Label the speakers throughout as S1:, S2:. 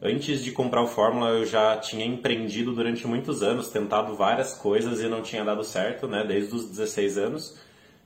S1: Antes de comprar o Fórmula, eu já tinha empreendido durante muitos anos, tentado várias coisas e não tinha dado certo, né, desde os 16 anos.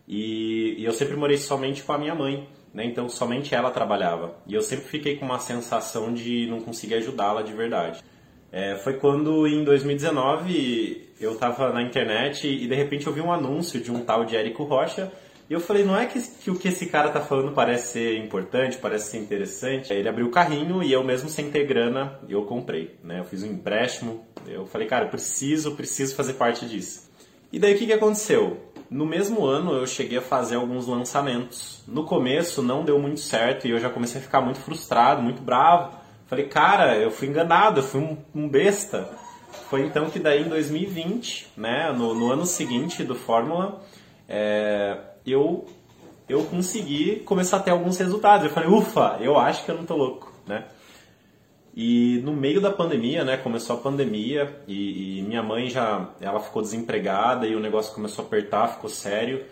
S1: E, e eu sempre morei somente com a minha mãe, né, então somente ela trabalhava. E eu sempre fiquei com uma sensação de não conseguir ajudá-la de verdade. É, foi quando em 2019 eu estava na internet e de repente eu vi um anúncio de um tal de Érico Rocha e eu falei, não é que, que o que esse cara tá falando parece ser importante, parece ser interessante. Ele abriu o carrinho e eu mesmo sem ter grana, eu comprei, né? Eu fiz um empréstimo, eu falei, cara, preciso, preciso fazer parte disso. E daí o que, que aconteceu? No mesmo ano eu cheguei a fazer alguns lançamentos. No começo não deu muito certo e eu já comecei a ficar muito frustrado, muito bravo. Falei, cara, eu fui enganado, eu fui um, um besta. Foi então que daí em 2020, né, no, no ano seguinte do Fórmula, é, eu, eu consegui começar a ter alguns resultados. Eu falei, ufa, eu acho que eu não tô louco, né? E no meio da pandemia, né, começou a pandemia e, e, minha mãe já, ela ficou desempregada e o negócio começou a apertar, ficou sério.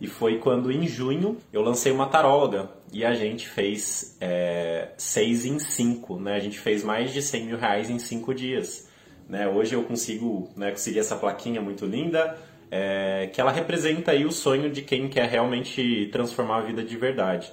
S1: E foi quando em junho eu lancei uma taróloga e a gente fez é, seis em cinco, né? A gente fez mais de 100 mil reais em cinco dias. Né? Hoje eu consigo né, conseguir essa plaquinha muito linda, é, que ela representa aí o sonho de quem quer realmente transformar a vida de verdade.